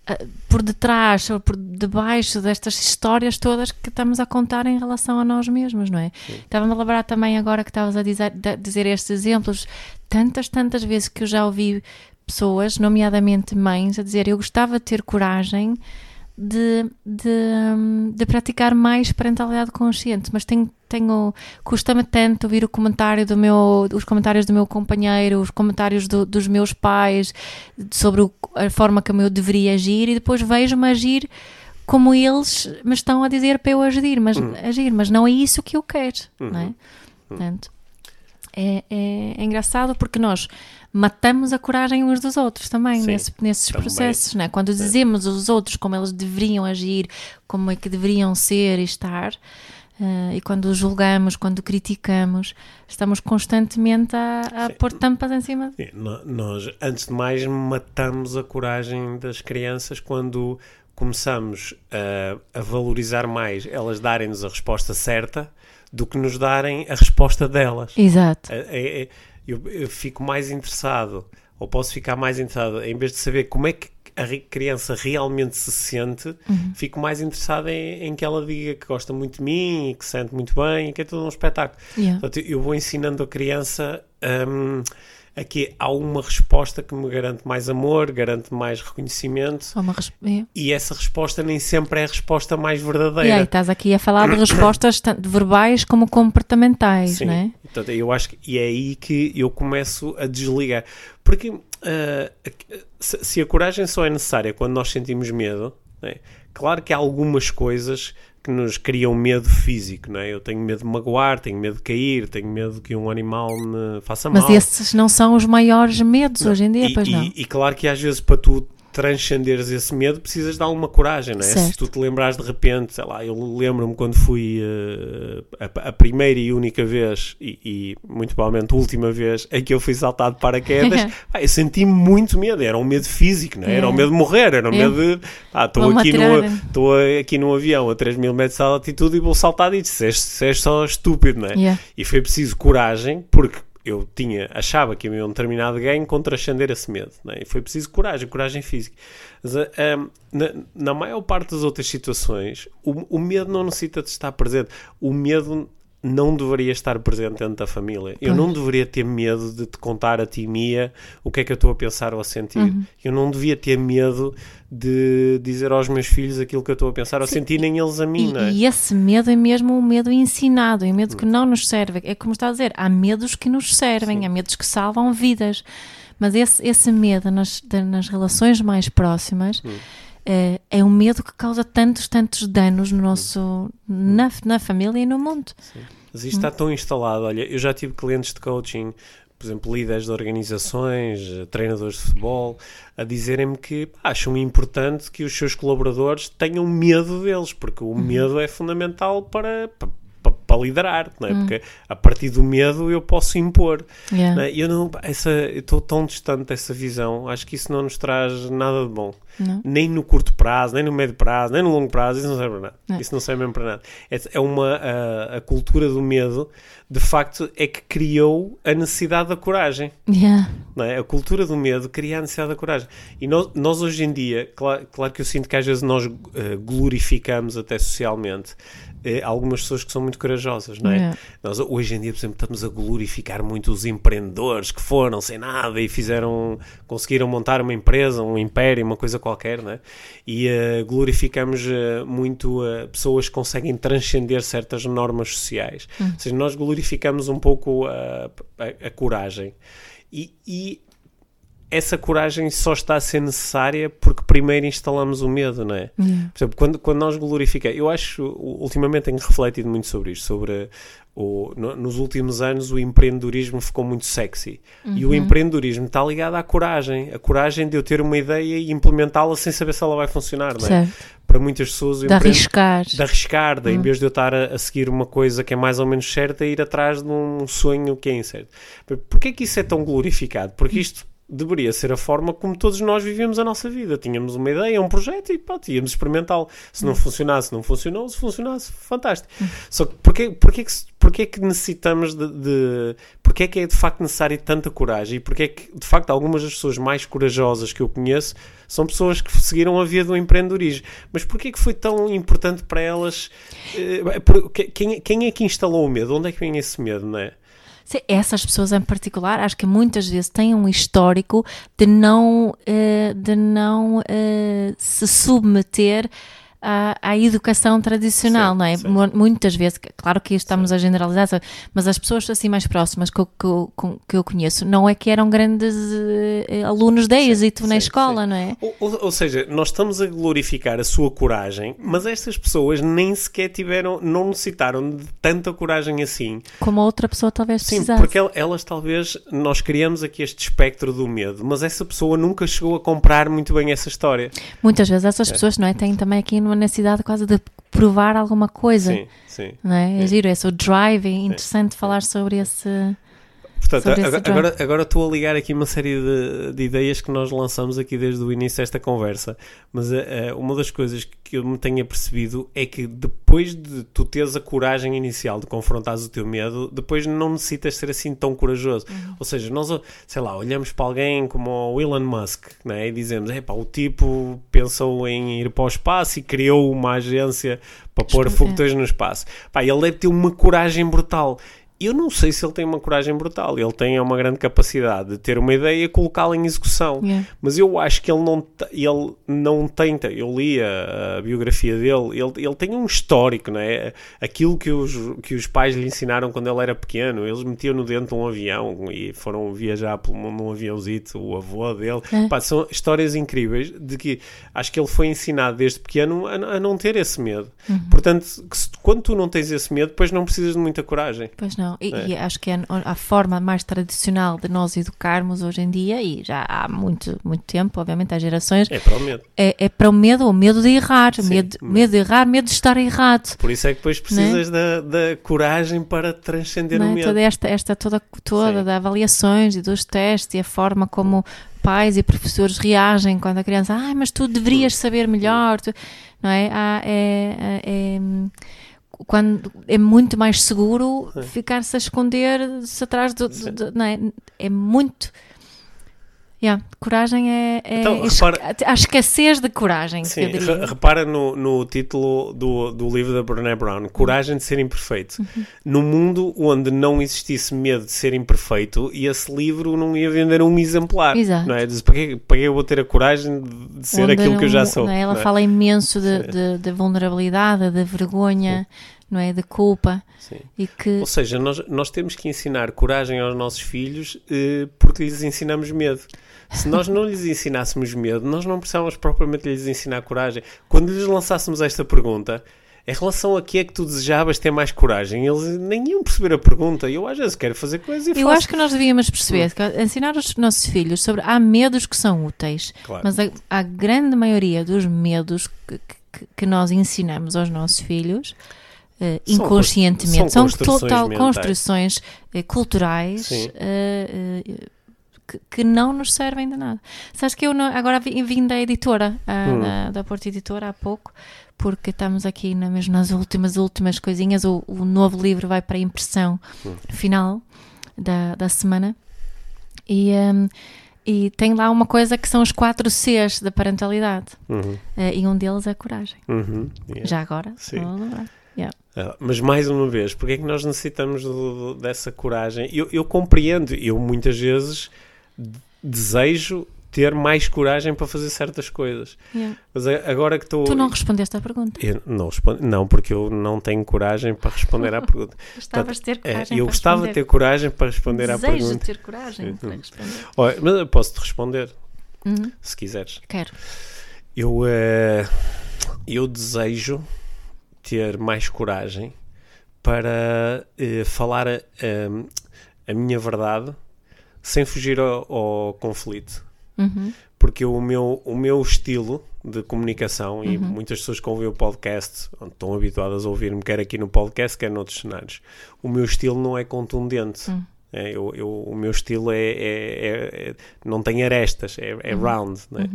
uh, por detrás ou por debaixo destas histórias todas que estamos a contar em relação a nós mesmos, não é? Estava-me a lembrar também agora que estavas a dizer, de, dizer estes exemplos, tantas, tantas vezes que eu já ouvi pessoas, nomeadamente mães, a dizer eu gostava de ter coragem de, de, de praticar mais parentalidade consciente, mas tenho, tenho custa-me tanto ouvir o comentário do meu, os comentários do meu companheiro, os comentários do, dos meus pais sobre o, a forma como eu deveria agir e depois vejo-me agir como eles me estão a dizer para eu agir, mas, uhum. agir, mas não é isso que eu quero, uhum. não é? Uhum. Portanto, é, é, é engraçado porque nós matamos a coragem uns dos outros também Sim, nesse, nesses também. processos, né? quando dizemos aos outros como eles deveriam agir, como é que deveriam ser e estar. Uh, e quando julgamos, quando criticamos, estamos constantemente a, a pôr tampas em cima. Sim, nós, antes de mais, matamos a coragem das crianças quando começamos a, a valorizar mais elas darem-nos a resposta certa do que nos darem a resposta delas. Exato. É, é, é eu, eu, fico mais interessado, ou posso ficar mais interessado, em vez de saber como é que a criança realmente se sente, uhum. fico mais interessado em, em, que ela diga que gosta muito de mim e que se sente muito bem e que é tudo um espetáculo. Yeah. Portanto, eu vou ensinando a criança um, aqui há uma resposta que me garante mais amor, garante mais reconhecimento. É. E essa resposta nem sempre é a resposta mais verdadeira. E aí, estás aqui a falar de respostas (coughs) tanto verbais como comportamentais, Sim. não é? Portanto, eu acho que e é aí que eu começo a desligar. Porque uh, se, a coragem só é necessária quando nós sentimos medo, não é? claro que há algumas coisas que nos criam medo físico, não é? Eu tenho medo de magoar, tenho medo de cair, tenho medo que um animal me faça Mas mal. esses não são os maiores medos hoje em dia, e, pois e- não. E, claro que às vezes para tu transcenderes esse medo precisas de alguma coragem, não é? Certo. Se tu te lembrares de repente, sei lá, eu lembro-me quando fui eh, a, a primeira e única vez e, e muito provavelmente a última vez em que eu fui saltado de paraquedas, (laughs) pá, eu senti muito medo, era um medo físico, não é? Era um É. medo de morrer, era um É. medo de, pá, estou aqui, no, aqui num avião a 3 mil metros de altitude e vou saltar e disse, és, és só estúpido, não é? Yeah. E foi preciso coragem, porque eu tinha, achava que havia um determinado ganho com transcender esse medo. É? E foi preciso coragem, coragem física. Mas, ah, ah, na, na maior parte das outras situações, o, o medo não necessita de estar presente. O medo não deveria estar presente dentro da família. Eu não deveria ter medo de te contar a ti, Mia, o que é que eu estou a pensar ou a sentir. Uhum. Eu não devia ter medo de dizer aos meus filhos aquilo que eu estou a pensar ou sentir, nem eles a mim, E, não é? e esse medo é mesmo um medo ensinado, é um medo que não nos serve. É como está a dizer, há medos que nos servem, há medos que salvam vidas. Mas esse, esse medo nas, nas relações mais próximas eh, é um medo que causa tantos, tantos danos no nosso, na, na família e no mundo. Mas isto está tão instalado. Olha, eu já tive clientes de coaching, por exemplo, líderes de organizações, eh, treinadores de futebol, a dizerem-me que pá, acham importante que os seus colaboradores tenham medo deles, porque o medo é fundamental para. para para liderar, não é? porque a partir do medo eu posso impor. Yeah. não é? Eu não, essa, eu estou tão distante dessa visão, acho que isso não nos traz nada de bom. Não. Nem no curto prazo, nem no médio prazo, nem no longo prazo, isso não serve para nada. Não. Isso não serve mesmo para nada. É, é uma, a, a cultura do medo, de facto, é que criou a necessidade da coragem. Yeah. Não é? A cultura do medo cria a necessidade da coragem. E nós, nós hoje em dia, claro, claro que eu sinto que às vezes nós eh, glorificamos até socialmente eh, algumas pessoas que são muito corajosas, não é? Yeah. Nós hoje em dia, por exemplo, estamos a glorificar muito os empreendedores que foram sem nada e fizeram, conseguiram montar uma empresa, um império, uma coisa qualquer, não é? E eh, glorificamos eh, muito eh, pessoas que conseguem transcender certas normas sociais. Ou seja, nós glorificamos um pouco a, a- a coragem. E, e essa coragem só está a ser necessária porque primeiro instalamos o medo, não é? Yeah. Por exemplo, quando, quando nós glorificamos, eu acho, ultimamente tenho refletido muito sobre isto, sobre o, no- nos últimos anos o empreendedorismo ficou muito sexy. E Uhum. o empreendedorismo está ligado à coragem, a coragem de eu ter uma ideia e implementá-la sem saber se ela vai funcionar, não é? Certo. Para muitas pessoas De arriscar. de arriscar, de, em Hum. vez de eu estar a, a seguir uma coisa que é mais ou menos certa, ir atrás de um sonho que é incerto. Porquê que isso é tão glorificado? Porque isto deveria ser a forma como todos nós vivemos a nossa vida. Tínhamos uma ideia, um projeto e pronto, íamos experimentá-lo. Se não funcionasse, não funcionou. Se funcionasse, fantástico. Só que porquê, porquê, que, porquê que necessitamos de, de... Porquê que é de facto necessária tanta coragem? E porquê que, de facto, algumas das pessoas mais corajosas que eu conheço são pessoas que seguiram a via do empreendedorismo. Mas porquê que foi tão importante para elas? eh, quem, quem é que instalou o medo? Onde é que vem esse medo, não é? Essas pessoas em particular, acho que muitas vezes têm um histórico de não, eh, de não eh, se submeter à, à educação tradicional, Sim, não é? sim. Mu- Muitas vezes, claro que estamos a generalizar, mas as pessoas assim mais próximas que eu, que eu, que eu conheço não é que eram grandes eh, alunos de êxito na sim, escola, sim. não é? Ou, ou- ou seja, nós estamos a glorificar a sua coragem, mas estas pessoas nem sequer tiveram, não necessitaram de tanta coragem assim. Como a outra pessoa talvez Sim, precisasse. porque el- elas talvez, nós criamos aqui este espectro do medo, mas essa pessoa nunca chegou a comprar muito bem essa história. Muitas vezes essas pessoas não é, têm também aqui uma necessidade quase de provar alguma coisa. Sim, sim. Não é? É É. giro, esse o drive, é interessante falar sobre esse. Portanto, agora, agora, estou a ligar aqui uma série de, de ideias que nós lançamos aqui desde o início desta conversa, mas eh, uma das coisas que eu me tenho apercebido é que depois de tu teres a coragem inicial de confrontares o teu medo, depois não necessitas ser assim tão corajoso. Ou seja, nós, sei lá, olhamos para alguém como o Elon Musk né, e dizemos: "Epá, o tipo pensou em ir para o espaço e criou uma agência para pôr foguetões no espaço. Pá, ele deve ter uma coragem brutal. Eu não sei se ele tem uma coragem brutal. Ele tem uma grande capacidade de ter uma ideia e colocá-la em execução. Yeah. Mas eu acho que ele não, ele não tenta. Eu li a, a biografia dele. Ele, ele tem um histórico, não é? Aquilo que os, que os pais lhe ensinaram quando ele era pequeno. Eles metiam-no dentro de um avião e foram viajar pelo mundo num aviãozito. O avô dele. É. Pá, são histórias incríveis de que acho que ele foi ensinado desde pequeno a, a não ter esse medo. Uhum. Portanto, que se- quando tu não tens esse medo, depois não precisas de muita coragem. Pois não, e, É. e acho que é a forma mais tradicional de nós educarmos hoje em dia, e já há muito, muito tempo, obviamente, há gerações, É para o medo. é, é para o medo, o medo de errar, Sim. medo, medo de errar, medo de estar errado. Por isso é que depois precisas da, da coragem para transcender não o medo. Toda esta, esta toda, toda Sim. da avaliações e dos testes e a forma como pais e professores reagem quando a criança, ai, mas tu deverias saber melhor, tu-" não é? Há- é, é- é, quando é muito mais seguro ficar-se a esconder-se atrás do, do- do- não é? É muito Yeah, coragem é, é Então, repara- a escassez de coragem, Sim, re- repara no, no título do, do livro da Brené Brown, Coragem de ser imperfeito. Uhum. No mundo onde não existisse medo de ser imperfeito, esse livro não ia vender um exemplar. Exato. Não é? Diz, para, que, para que eu vou ter a coragem de ser Onde aquilo que eu já não- sou? não é? Ela não é? fala imenso de, de, de vulnerabilidade, de vergonha, não é? De culpa. Sim. E que Ou seja, nós, nós temos que ensinar coragem aos nossos filhos eh, porque lhes ensinamos medo. Se nós não lhes ensinássemos medo, nós não precisávamos propriamente lhes ensinar coragem. Quando lhes lançássemos esta pergunta, em relação a que é que tu desejavas ter mais coragem, eles nem iam perceber a pergunta. Eu às vezes quero fazer coisas e eu faço. acho que nós devíamos perceber que ensinar os nossos filhos sobre há medos que são úteis, Claro. mas a, a grande maioria dos medos que, que, que nós ensinamos aos nossos filhos São inconscientemente são são, construções total mentais. construções eh, culturais eh, que, que não nos servem de nada. Sabes que eu não- agora vi- vim da editora, ah, Hum. da, da Porta Editora há pouco, porque estamos aqui na, mesmo nas últimas, últimas coisinhas. O, o novo livro vai para a impressão Hum. final da, da semana. E, hum, e tem lá uma coisa que são os quatro Cs da parentalidade. Uhum, Eh, e um deles é a coragem. uhum, yeah. Já agora? Sim. Yeah. Ah, Mas mais uma vez, porque é que nós necessitamos do- dessa coragem? Eu, eu compreendo, eu muitas vezes de- desejo ter mais coragem para fazer certas coisas. Yeah. Mas agora que estou. Tu não respondeste à pergunta. Eu não, respondo, não, porque eu não tenho coragem para responder à pergunta. (laughs) Gostavas de ter É, coragem eu para gostava de responder. ter coragem para responder à Desejo pergunta. ter coragem para responder. Olha, mas eu posso-te responder, Uhum. se quiseres. Quero. Eu, eh, eu desejo ter mais coragem para eh, falar a, a- a minha verdade sem fugir ao, ao conflito. Uhum. Porque o meu, o meu estilo de comunicação, e Uhum. muitas pessoas que ouvem o podcast estão habituadas a ouvir-me, quer aqui no podcast, quer noutros cenários, o meu estilo não é contundente. Hum. É, eu, eu- o meu estilo é, é- é- não tem arestas, é, é Uhum. round. né?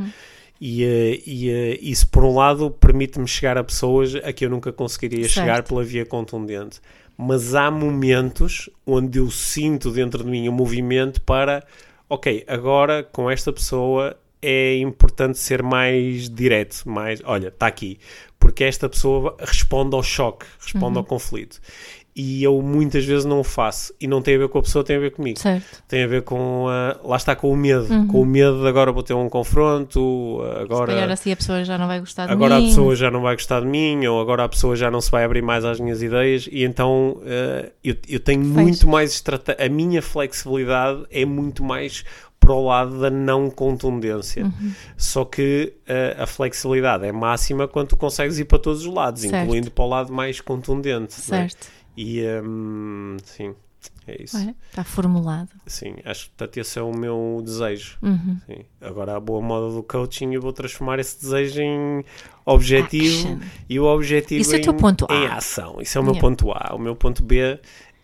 E, eh, e, eh, isso, por um lado, permite-me chegar a pessoas a que eu nunca conseguiria Certo. chegar pela via contundente. Mas há momentos onde eu sinto dentro de mim um movimento para, ok, agora com esta pessoa é importante ser mais direto, mais, olha, está aqui. Porque esta pessoa responde ao choque, responde ao conflito. E eu muitas vezes não o faço. E não tem a ver com a pessoa, tem a ver comigo Certo. tem a ver com a, lá está com o medo Uhum. com o medo de agora vou ter um confronto Se calhar agora assim a pessoa já não vai gostar de agora a mim. pessoa já não vai gostar de mim ou agora a pessoa já não se vai abrir mais às minhas ideias e então eh, eu, eu tenho muito mais estratégia a minha flexibilidade é muito mais para o lado da não contundência Uhum. só que eh, a flexibilidade é máxima quando tu consegues ir para todos os lados Certo. incluindo para o lado mais contundente é? E hum, sim é isso Olha, está formulado. Sim, acho que portanto, esse é o meu desejo. Uhum. Agora, a boa moda do coaching, eu vou transformar esse desejo em objetivo Action. e o objetivo Isso é em, o teu ponto A. em ação. Isso é o meu Yeah. ponto A. O meu ponto B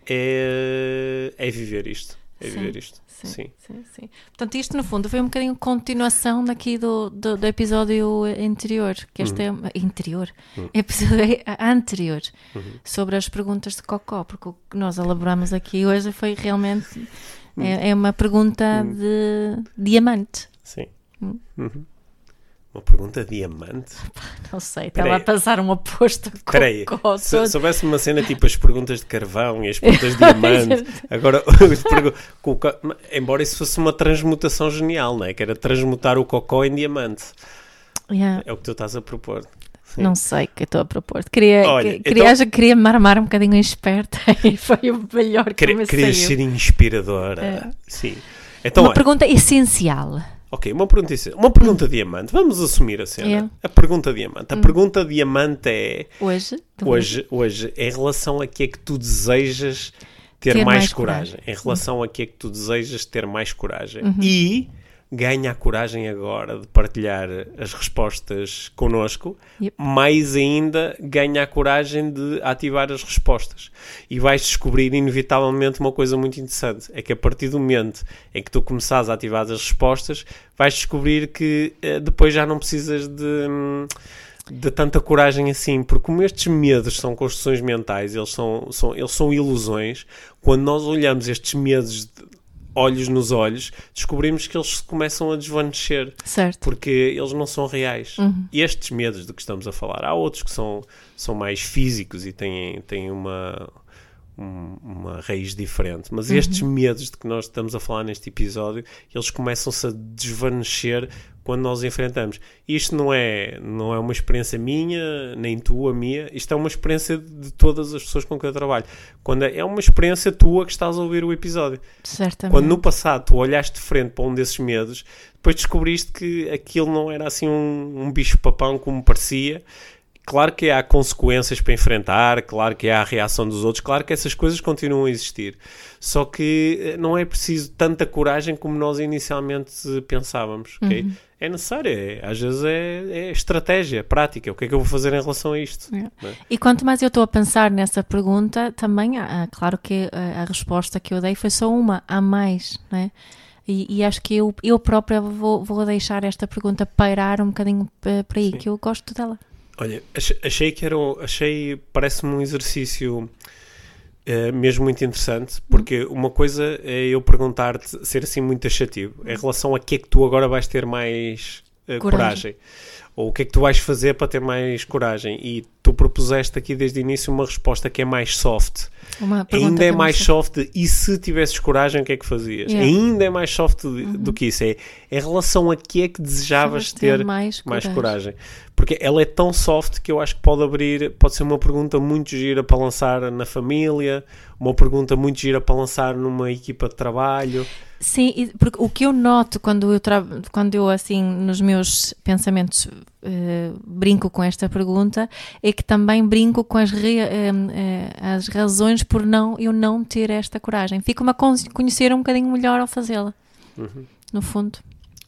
é, é viver isto. É Sim, viver isto. Sim, Sim. sim, sim. Portanto, isto no fundo foi um bocadinho continuação daqui do, do, do episódio anterior, que este é interior, episódio anterior, sobre as perguntas de Cocó, porque o que nós elaboramos aqui hoje foi realmente é, é uma pergunta de diamante. Sim. Hum. Uhum. Uma pergunta diamante? (laughs) Não sei, estava a passar um aposto de Espera aí, cocó se, todo. houvesse uma cena tipo as perguntas de carvão e as perguntas de (laughs) diamante, agora, (laughs) com embora isso fosse uma transmutação genial, não é? Que era transmutar o cocó em diamante. Yeah, É o que tu estás a propor. Sim. Não sei o que estou a propor. Queria, Olha, que- queria, então- queria me armar um bocadinho esperta e foi o melhor que Queria- me Querias ser inspiradora. É. Sim. Então, Uma olha, pergunta essencial. Ok, uma pergunta, essencial. uma pergunta diamante. Vamos assumir a cena. É. Hum. A pergunta diamante. A pergunta diamante é Hoje, hoje, hoje, em relação a que é que tu desejas ter, Ter mais, mais coragem. coragem. Em relação a que é que tu desejas ter mais coragem. Uhum. E ganha a coragem agora de partilhar as respostas connosco, Yep. mais ainda ganha a coragem de ativar as respostas. E vais descobrir inevitavelmente uma coisa muito interessante, é que a partir do momento em que tu começares a ativar as respostas, vais descobrir que eh, depois já não precisas de... hum, de tanta coragem assim, porque como estes medos são construções mentais, eles são, são, eles são ilusões, quando nós olhamos estes medos de olhos nos olhos, descobrimos que eles começam a desvanecer, Certo. porque eles não são reais. Uhum. E estes medos de que estamos a falar, há outros que são, são mais físicos e têm, têm uma, um- uma raiz diferente, mas Uhum. estes medos de que nós estamos a falar neste episódio, eles começam-se a desvanecer quando nós enfrentamos. Isto não é, não é uma experiência minha, nem tua, minha, isto é uma experiência de todas as pessoas com quem eu trabalho. Quando é, é uma experiência tua que estás a ouvir o episódio. Certamente. Quando no passado tu olhaste de frente para um desses medos, depois descobriste que aquilo não era assim um, um bicho-papão como parecia. Claro que há consequências para enfrentar, claro que há a reação dos outros, claro que essas coisas continuam a existir. Só que eh, não é preciso tanta coragem como nós inicialmente pensávamos. ok? É necessário, é- às vezes é, é estratégia, prática. O que é que eu vou fazer em relação a isto? É. é? E quanto mais eu estou a pensar nessa pergunta, também, há- claro que a, a resposta que eu dei foi só uma, há mais, né? E, e acho que eu, eu própria vou, vou deixar esta pergunta pairar um bocadinho eh, por aí, Sim. que eu gosto dela. Olha, ach- achei que era, um- achei, parece-me um exercício eh, mesmo muito interessante, porque uma coisa é eu perguntar-te, ser assim muito taxativo, em relação a que é que tu agora vais ter mais eh, coragem. Coragem. Ou o que é que tu vais fazer para ter mais coragem, e tu propuseste aqui desde o início uma resposta que é mais soft, ainda é mais soft de, e se tivesses coragem o que é que fazias? Yeah. Uhum. Ainda é mais soft de- do que isso, é em relação a que é que desejavas Sabes ter mais mais coragem. coragem. Porque ela é tão soft que eu acho que pode abrir, pode ser uma pergunta muito gira para lançar na família, uma pergunta muito gira para lançar numa equipa de trabalho. Sim, porque o que eu noto quando eu, tra- quando eu assim, nos meus pensamentos eh, brinco com esta pergunta, é que também brinco com as, re- eh, eh, as razões por não eu não ter esta coragem. Fico-me a con- conhecer um bocadinho melhor ao fazê-la, Uhum, no fundo.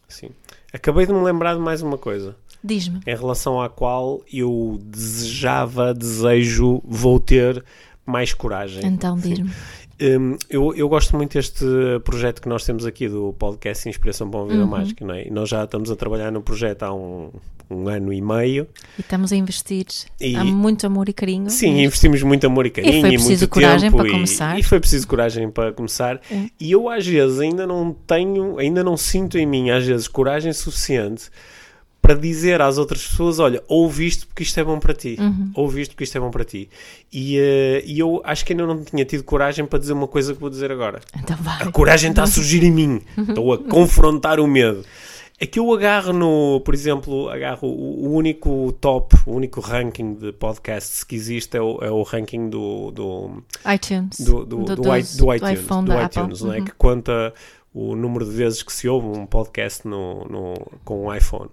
sim. Acabei de me lembrar de mais uma coisa, Diz-me. em relação à qual eu desejava, desejo, vou ter mais coragem. Então, diz-me. (laughs) Hum, eu, eu gosto muito deste projeto que nós temos aqui do podcast Inspiração para uma Vida Uhum. Mágica, não é? E nós já estamos a trabalhar no projeto há um, um ano e meio. E estamos a investir. E- Há muito amor e carinho. Sim, investimos muito amor e carinho E foi e preciso muito coragem tempo para e- começar. E, foi preciso coragem para começar. É. E eu às vezes ainda não tenho, ainda não sinto em mim às vezes coragem suficiente para dizer às outras pessoas, olha, ouve isto porque isto é bom para ti. Uhum. Ouve isto porque isto é bom para ti. E, eh, e eu acho que ainda não tinha tido coragem para dizer uma coisa que vou dizer agora. Então vai. A coragem está a surgir em mim. Estou a confrontar o medo. É que eu agarro no, por exemplo, agarro o, o único top, o único ranking de podcasts que existe é o, é o ranking do, do, iTunes. do, do, do, dos- do iTunes, do iTunes não é? Uhum. que conta o número de vezes que se ouve um podcast no, no, com um iPhone.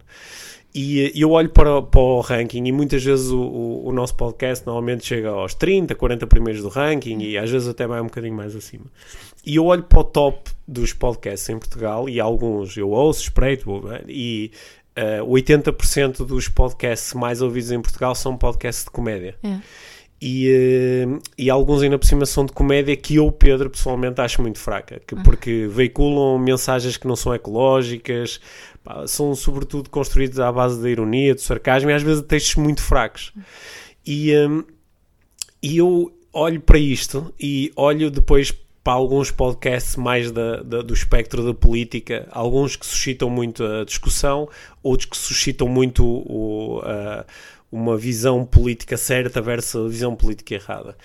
E eh, eu olho para, para o ranking e muitas vezes o, o, o nosso podcast normalmente chega aos 30, 40 primeiros do ranking e às vezes até vai um bocadinho mais acima. E eu olho para o top dos podcasts em Portugal e alguns eu ouço, espreito e eh, 80% dos podcasts mais ouvidos em Portugal são podcasts de comédia. É. E, eh, e alguns ainda por cima são de comédia que eu, Pedro, pessoalmente acho muito fraca, que, porque veiculam mensagens que não são ecológicas, pá, são sobretudo construídos à base da ironia, do sarcasmo e às vezes textos muito fracos. E, eh, e eu olho para isto e olho depois para para alguns podcasts mais da, da, do espectro da política, alguns que suscitam muito a discussão, outros que suscitam muito o, a, uma visão política certa versus a visão política errada.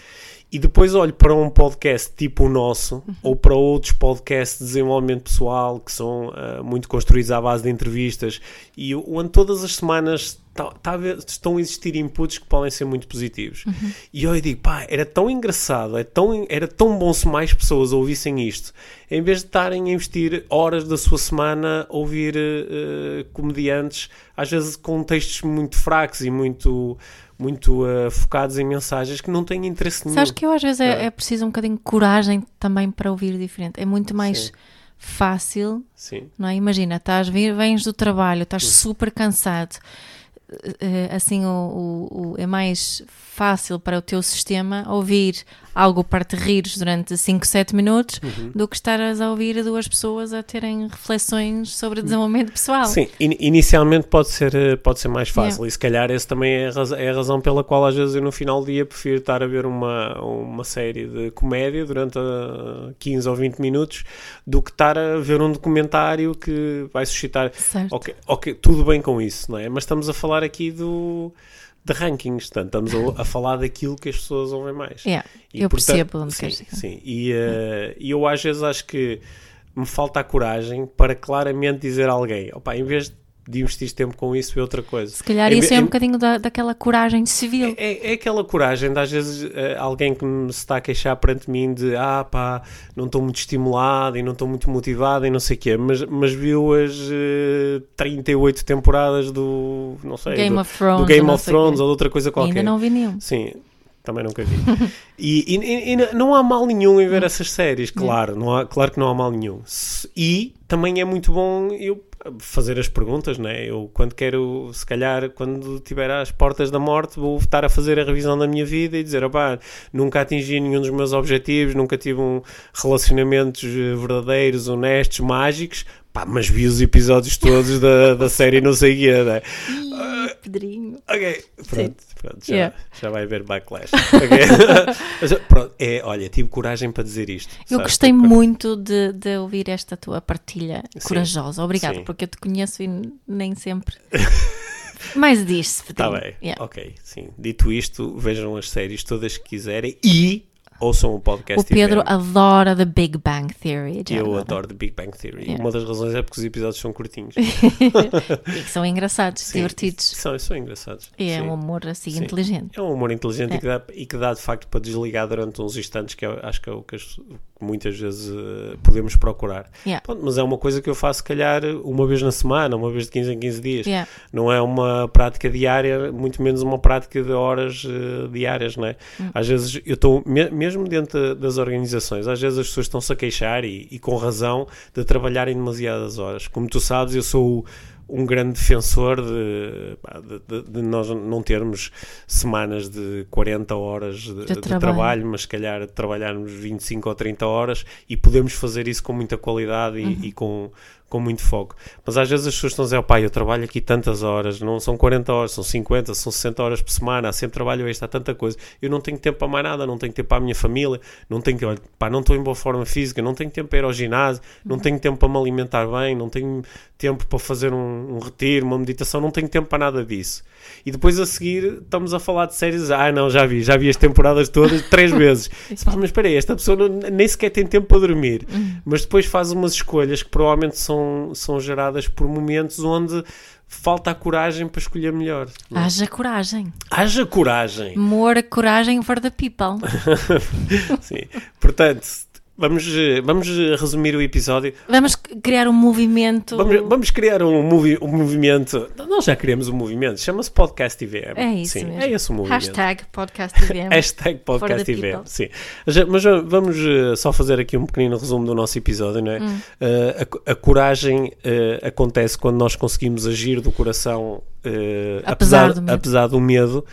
E depois olho para um podcast tipo o nosso, uhum. ou para outros podcasts de desenvolvimento pessoal, que são uh, muito construídos à base de entrevistas, e onde todas as semanas tá, tá estão a existir inputs que podem ser muito positivos. Uhum. E eu digo, pá, era tão engraçado, é tão, era tão bom se mais pessoas ouvissem isto, em vez de estarem a investir horas da sua semana a ouvir uh, comediantes, às vezes com textos muito fracos e muito muito uh, focados em mensagens que não têm interesse nenhum. Sabes que eu às vezes é, é, preciso um bocadinho de coragem também para ouvir diferente. É muito mais Sim. fácil, Sim. não é? Imagina, estás, vens do trabalho, estás super cansado assim o, o, o, é mais fácil para o teu sistema ouvir algo para te rires durante 5, 7 minutos uhum. do que estares a ouvir duas pessoas a terem reflexões sobre desenvolvimento pessoal. Sim, in inicialmente pode ser, eh, pode ser mais fácil yeah. e se calhar esse também é a, razão, é a razão pela qual às vezes eu no final do dia prefiro estar a ver uma, uma série de comédia durante 15 ou 20 minutos do que estar a ver um documentário que vai suscitar. Certo. Ok, ok, tudo bem com isso, não é? Mas estamos a falar aqui do de rankings, portanto, estamos a, a, falar daquilo que as pessoas ouvem mais. Yeah, e, eu portanto, percebo onde sim, queres Sim, e, uh, eu às vezes acho que me falta a coragem para claramente dizer a alguém, opa, em vez de de investir tempo com isso e outra coisa. Se calhar isso é, é um bocadinho da, daquela coragem civil. É, é, aquela coragem de às vezes uh, alguém que me está a queixar perante mim de ah pá, não estou muito estimulado e não estou muito motivado e não sei o quê, mas, mas viu as uh, eh, 38 temporadas do, não sei, Game do, of Thrones, do Game of Thrones ou de outra coisa qualquer. ainda não vi nenhum. Sim, também nunca vi. e, e, e, não há mal nenhum em ver essas séries, claro, não há, claro que não há mal nenhum. E também é muito bom eu fazer as perguntas, né? Eu quando quero, se calhar, quando tiver às portas da morte, vou estar a fazer a revisão da minha vida e dizer, opá, nunca atingi nenhum dos meus objetivos, nunca tive um relacionamentos eh, verdadeiros, honestos, mágicos, pá, mas vi os episódios todos da, da série não sei o quê, né? Pedrinho. Ok, pronto, pronto já, yeah. já vai haver backlash. Okay. (laughs) Mas, pronto, é, olha, tive coragem para dizer isto. Eu sabes? gostei muito de, de, ouvir esta tua partilha sim, corajosa. Obrigada, porque eu te conheço e nem sempre. (laughs) Mais diz-se. Está bem, yeah. ok, sim. Dito isto, vejam as séries todas que quiserem e ouçam o podcast. O Pedro adora The Big Bang Theory. Eu agora. adoro The Big Bang Theory. Yeah. Uma das razões é porque os episódios são curtinhos. (laughs) e que são engraçados, Sim, divertidos. São, são engraçados. E é Sim. um humor assim Sim. inteligente. É um humor inteligente é. E, que dá, e que dá de facto para desligar durante uns instantes, que eu, acho que é o que as, muitas vezes uh, podemos procurar. Yeah. Pronto, mas é uma coisa que eu faço, se calhar, uma vez na semana, uma vez de 15 em 15 dias. Yeah. Não é uma prática diária, muito menos uma prática de horas uh, diárias, não é? Mm. Às vezes eu estou, me, mesmo dentro das organizações, às vezes as pessoas estão-se a queixar e, e, com razão de trabalharem demasiadas horas. Como tu sabes, eu sou um grande defensor de, de, de, nós não termos semanas de 40 horas de, de trabalho. trabalho. mas se calhar trabalharmos 25 ou 30 horas e podemos fazer isso com muita qualidade e, uhum. e com, com muito foco. Mas às vezes as pessoas estão a dizer, pai, eu trabalho aqui tantas horas, não são 40 horas, são 50, são 60 horas por semana, há sempre trabalho extra, há tanta coisa. Eu não tenho tempo para mais nada, não tenho tempo para a minha família, não tenho tempo, pá, não estou em boa forma física, não tenho tempo para ir ao ginásio, não tenho tempo para me alimentar bem, não tenho tempo para fazer um, um retiro, uma meditação, não tenho tempo para nada disso. E depois a seguir estamos a falar de séries, ah não, já vi, já vi as temporadas todas três (laughs) vezes. mas espera aí, esta pessoa não, nem sequer tem tempo para dormir. Uhum. Mas depois faz umas escolhas que provavelmente são, são geradas por momentos onde falta a coragem para escolher melhor. Não? É? Haja coragem. Haja coragem. More coragem for the people. (laughs) Sim. Portanto, Vamos, vamos resumir o episódio. Vamos criar um movimento. Vamos, vamos criar um, movi um movimento. Nós já criamos um movimento, chama-se Podcast IVM. É isso. Sim, mesmo. é esse o movimento. Hashtag Podcast IVM. (laughs) Hashtag Podcast IVM. Sim. Mas vamos eh, só fazer aqui um pequenino resumo do nosso episódio, não é? Hum. Uh, a, a, coragem uh, acontece quando nós conseguimos agir do coração, uh, apesar, apesar, do apesar, do medo.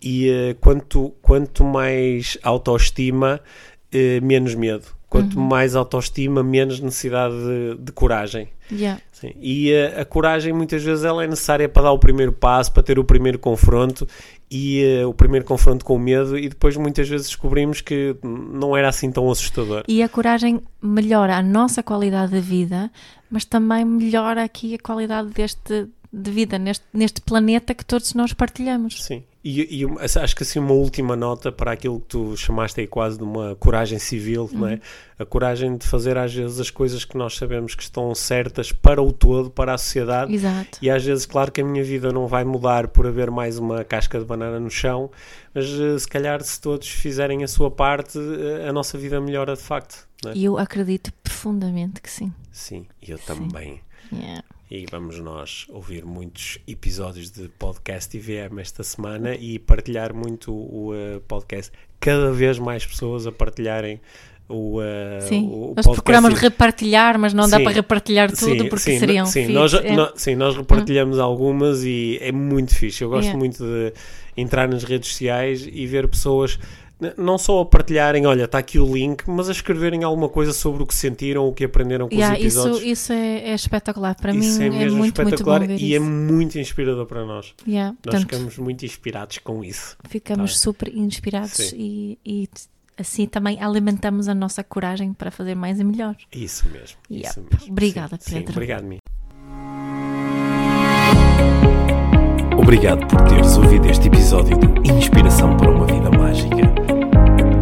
E quanto, quanto mais autoestima, menos medo Quanto mais autoestima, menos necessidade de, de coragem. Yeah. E a, a coragem muitas vezes ela é necessária para dar o primeiro passo, para ter o primeiro confronto e uh, o primeiro confronto com o medo e depois muitas vezes descobrimos que não era assim tão assustador. E a coragem melhora a nossa qualidade de vida, mas também melhora aqui a qualidade deste de vida neste, neste planeta que todos nós partilhamos. Sim, e, e, acho que assim uma última nota para aquilo que tu chamaste aí quase de uma coragem civil, uhum. não é? Uhum. A coragem de fazer às vezes as coisas que nós sabemos que estão certas para o todo, para a sociedade. Exato. E às vezes, claro que a minha vida não vai mudar por haver mais uma casca de banana no chão, mas eh, se calhar se todos fizerem a sua parte, eh, a nossa vida melhora de facto. E é? eu acredito profundamente que sim. Sim, eu sim. também. Yeah e vamos nós ouvir muitos episódios de podcast IVM esta semana e partilhar muito o uh, podcast. Cada vez mais pessoas a partilharem o, uh, sim, o nós procuramos repartilhar, mas não sim, dá para repartilhar tudo sim, porque sim, seriam sim, nós, é. no, sim, nós repartilhamos hum. algumas e é muito fixe. Eu gosto yeah. muito de entrar nas redes sociais e ver pessoas não só a partilharem, olha, está aqui o link, mas a escreverem alguma coisa sobre o que sentiram, o que aprenderam com yeah, os episódios. Isso, isso é, é espetacular. Para isso mim é, mesmo é muito, espetacular muito bom e é muito inspirador para nós. Yeah, nós portanto, ficamos muito inspirados com isso. Ficamos tá. super inspirados e, e, assim também alimentamos a nossa coragem para fazer mais e melhor. Isso mesmo. Yeah. Isso mesmo. Obrigada, sim, Pedro. Sim, obrigado, mim. Obrigado por teres ouvido este episódio de Inspiração para uma Vida Mágica.